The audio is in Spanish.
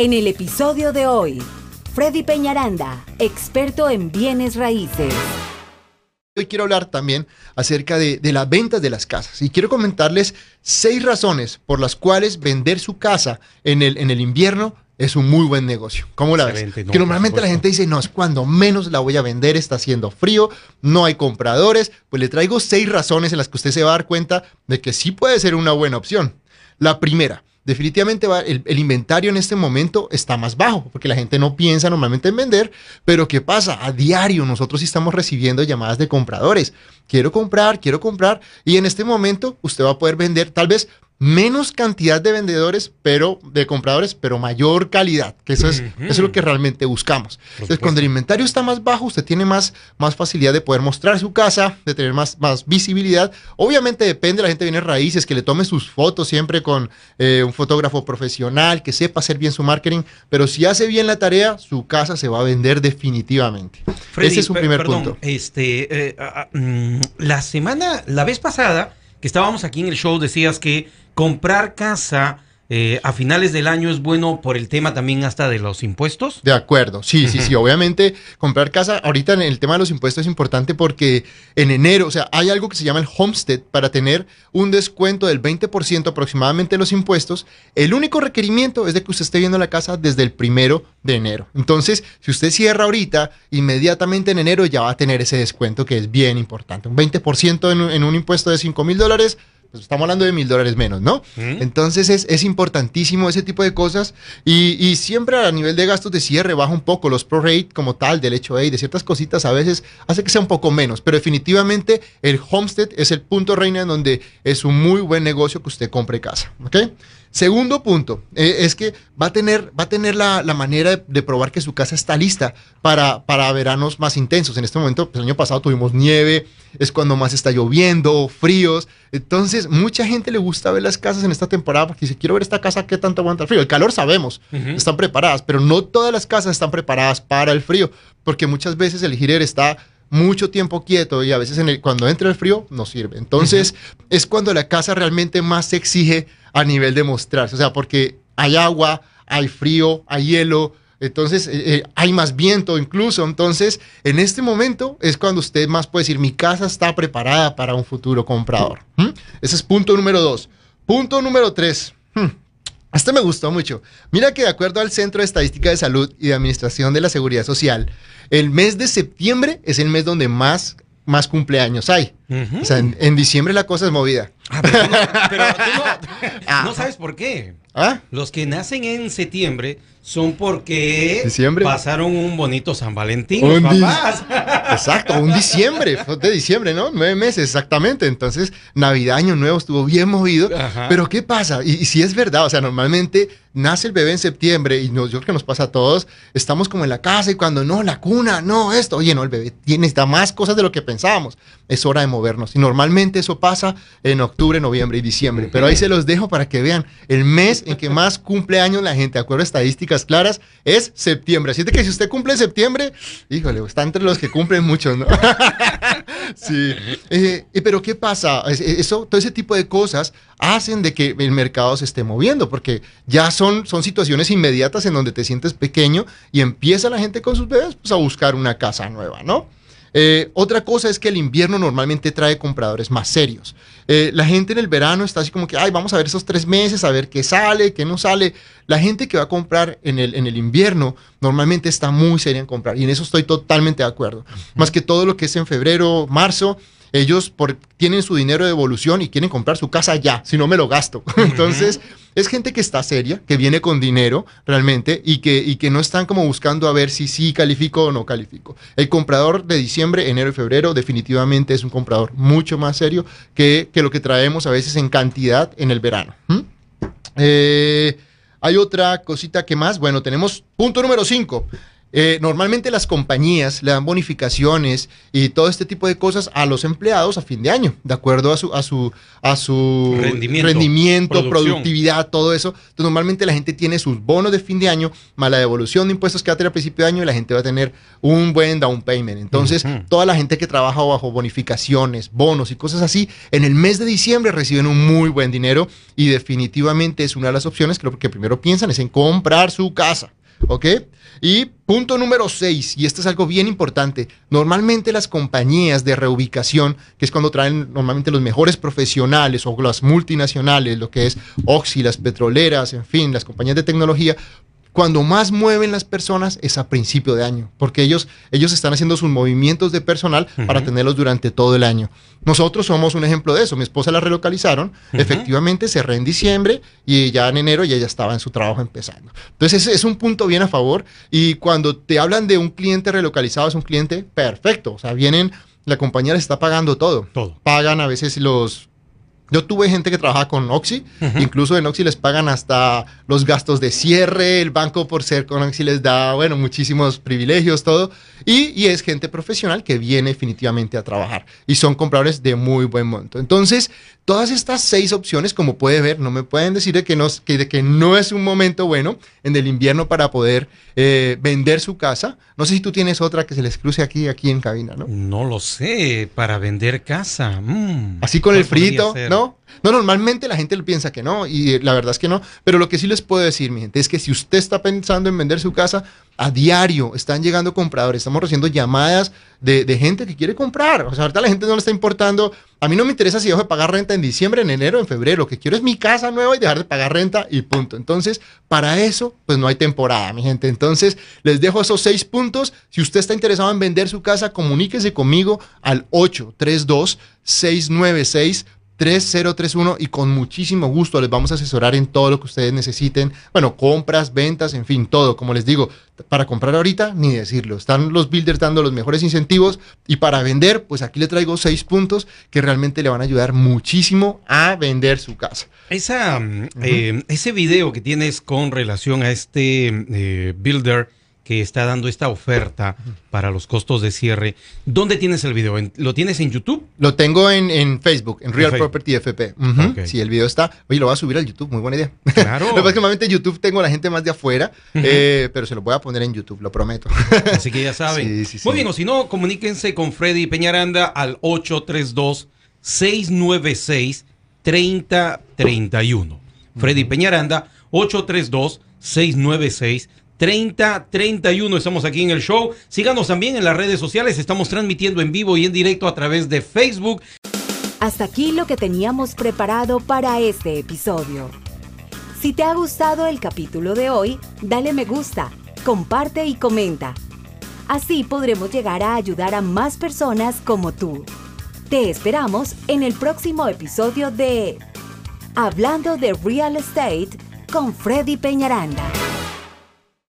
En el episodio de hoy, Freddy Peñaranda, experto en bienes raíces. Hoy quiero hablar también acerca de, las ventas de las casas y quiero comentarles seis razones por las cuales vender su casa en el, en el invierno es un muy buen negocio. ¿Cómo la ves? que normalmente la gente dice, no, es cuando menos la voy a vender, está haciendo frío, no hay compradores. Pues le traigo seis razones en las que usted se va a dar cuenta de que sí puede ser una buena opción. La primera, definitivamente va, el, inventario en este momento está más bajo, porque la gente no piensa normalmente en vender, pero ¿qué pasa? A diario nosotros estamos recibiendo llamadas de compradores. Quiero comprar, quiero comprar, y en este momento usted va a poder vender tal vez menos cantidad de vendedores, pero de compradores, pero mayor calidad, que eso es, eso es lo que realmente buscamos. Entonces, cuando el inventario está más bajo, usted tiene más, más facilidad de poder mostrar su casa, de tener más, más visibilidad. Obviamente depende, la gente viene raíces, que le tome sus fotos siempre con eh, un fotógrafo profesional, que sepa hacer bien su marketing, pero si hace bien la tarea, su casa se va a vender definitivamente. Ese es un primer punto. Este, eh, ah, ah, mm, la semana, la vez pasada, que estábamos aquí en el show, decías que comprar casa eh, a finales del año es bueno por el tema también hasta de los impuestos. De acuerdo, sí, sí, sí. Obviamente comprar casa, ahorita en el tema de los impuestos es importante porque en enero, o sea, hay algo que se llama el homestead para tener un descuento del 20% aproximadamente de los impuestos. El único requerimiento es de que usted esté viendo la casa desde el primero de enero. Entonces, si usted cierra ahorita, inmediatamente en enero ya va a tener ese descuento que es bien importante. Un 20% en, en un impuesto de 5 mil dólares pues estamos hablando de mil dólares menos, ¿no? Entonces es, importantísimo ese tipo de cosas y, siempre a nivel de gastos de cierre baja un poco los pro rate como tal del hecho de ciertas cositas a veces hace que sea un poco menos, pero definitivamente el homestead es el punto reina en donde es un muy buen negocio que usted compre casa, ¿ok? Segundo punto, eh, es que va a tener, va a tener la, manera de, probar que su casa está lista para, para veranos más intensos. En este momento, pues, el año pasado tuvimos nieve, es cuando más está lloviendo, fríos. Entonces, mucha gente le gusta ver las casas en esta temporada porque dice, quiero ver esta casa, ¿qué tanto aguanta el frío? El calor sabemos, están preparadas, pero no todas las casas están preparadas para el frío, porque muchas veces el girer está mucho tiempo quieto y a veces en el, cuando entra el frío no sirve. Entonces, es cuando la casa realmente más se exige a nivel de mostrarse, o sea, porque hay agua, hay frío, hay hielo, entonces eh, eh, hay más viento incluso. Entonces, en este momento es cuando usted más puede decir, mi casa está preparada para un futuro comprador. ¿Mm? Ese es punto número dos. Punto número tres. Hmm, este me gustó mucho. Mira que de acuerdo al Centro de Estadística de Salud y de Administración de la Seguridad Social, el mes de septiembre es el mes donde más, más cumpleaños hay. O sea, en, diciembre la cosa es movida. Ah, pero, no, ah. sabes por qué. ¿Ah? Los que nacen en septiembre son porque pasaron un bonito San Valentín. Exacto, un diciembre, de diciembre, ¿no? Nueve meses, exactamente. Entonces, Navidad, Año Nuevo estuvo bien movido. Pero ¿qué pasa? Y, si es verdad, o sea, normalmente nace el bebé en septiembre y nos, yo creo que nos pasa a todos, estamos como en la casa y cuando no, la cuna, no, esto, oye, no, el bebé tiene más cosas de lo que pensábamos. Es hora de movernos. Y normalmente eso pasa en octubre, noviembre y diciembre. Pero ahí se los dejo para que vean el mes en que más cumple años la gente, de acuerdo a estadísticas claras, es septiembre. Así que si usted cumple en septiembre, híjole, está entre los que cumplen muchos, ¿no? sí. Eh, pero ¿qué pasa? Eso, todo ese tipo de cosas hacen de que el mercado se esté moviendo, porque ya son, son situaciones inmediatas en donde te sientes pequeño y empieza la gente con sus bebés pues, a buscar una casa nueva, ¿no? Eh, otra cosa es que el invierno normalmente trae compradores más serios. Eh, la gente en el verano está así como que, ay, vamos a ver esos tres meses, a ver qué sale, qué no sale. La gente que va a comprar en el, en el invierno normalmente está muy seria en comprar y en eso estoy totalmente de acuerdo. Más que todo lo que es en febrero, marzo, ellos por, tienen su dinero de devolución y quieren comprar su casa ya, si no me lo gasto. Entonces, es gente que está seria, que viene con dinero realmente y que, y que no están como buscando a ver si sí califico o no califico. El comprador de diciembre, enero y febrero definitivamente es un comprador mucho más serio que, lo que traemos a veces en cantidad en el verano. Eh, hay otra cosita que más. Bueno, tenemos punto número 5. Eh, normalmente las compañías le dan bonificaciones y todo este tipo de cosas a los empleados a fin de año, de acuerdo a su, a su, a su rendimiento, productividad, todo eso. Entonces, normalmente la gente tiene sus bonos de fin de año, más la devolución de impuestos que va a tener a principio de año y la gente va a tener un buen down payment. Entonces, toda la gente que trabaja bajo bonificaciones, bonos y cosas así, en el mes de diciembre reciben un muy buen dinero y definitivamente es una de las opciones que lo que primero piensan es en comprar su casa. ¿Ok? Y punto número 6, y esto es algo bien importante, normalmente las compañías de reubicación, que es cuando traen normalmente los mejores profesionales o las multinacionales, lo que es Oxy, las petroleras, en fin, las compañías de tecnología, cuando más mueven las personas es a principio de año, porque ellos, ellos están haciendo sus movimientos de personal para tenerlos durante todo el año. Nosotros somos un ejemplo de eso. Mi esposa la relocalizaron, efectivamente cerré en diciembre y ya en enero ya ella estaba en su trabajo empezando. Entonces es, es un punto bien a favor y cuando te hablan de un cliente relocalizado es un cliente perfecto, o sea, vienen la compañía les está pagando todo. Todo. Pagan a veces los yo tuve gente que trabajaba con Oxy, incluso en Oxy les pagan hasta los gastos de cierre, el banco por ser con Oxy les da, bueno, muchísimos privilegios, todo, y, es gente profesional que viene definitivamente a trabajar y son compradores de muy buen monto. Entonces, todas estas seis opciones, como puede ver, no me pueden decir de que no, que, que no es un momento bueno en el invierno para poder eh, vender su casa. No sé si tú tienes otra que se les cruce aquí, aquí en cabina, ¿no? No lo sé, para vender casa. Mm, Así con el frito, ¿no? No, normalmente la gente piensa que no, y la verdad es que no. Pero lo que sí les puedo decir, mi gente, es que si usted está pensando en vender su casa, a diario están llegando compradores, estamos recibiendo llamadas de, gente que quiere comprar. O sea, ahorita la gente no le está importando. A mí no me interesa si dejo de pagar renta en diciembre, en enero, en febrero. Lo que quiero es mi casa nueva y dejar de pagar renta y punto. Entonces, para eso, pues no hay temporada, mi gente. Entonces, les dejo esos seis puntos. Si usted está interesado en vender su casa, comuníquese conmigo al 832 696 3031 y con muchísimo gusto les vamos a asesorar en todo lo que ustedes necesiten. Bueno, compras, ventas, en fin, todo. Como les digo, para comprar ahorita, ni decirlo. Están los builders dando los mejores incentivos y para vender, pues aquí le traigo seis puntos que realmente le van a ayudar muchísimo a vender su casa. Esa, eh, ese video que tienes con relación a este eh, builder que está dando esta oferta para los costos de cierre. ¿Dónde tienes el video? ¿Lo tienes en YouTube? Lo tengo en, Facebook, en Real Property FP. Sí, el video está. Oye, lo voy a subir al YouTube, muy buena idea. Claro. lo que normalmente en YouTube tengo a la gente más de afuera, eh, pero se lo voy a poner en YouTube, lo prometo. Así que ya saben. muy bien, o si no, comuníquense con Freddy Peñaranda al 832 696 3031. Freddy Peñaranda, 832 696 3031. Estamos aquí en el show. Síganos también en las redes sociales. Estamos transmitiendo en vivo y en directo a través de Facebook. Hasta aquí lo que teníamos preparado para este episodio. Si te ha gustado el capítulo de hoy, dale me gusta, comparte y comenta. Así podremos llegar a ayudar a más personas como tú. Te esperamos en el próximo episodio de Hablando de Real Estate con Freddy Peñaranda.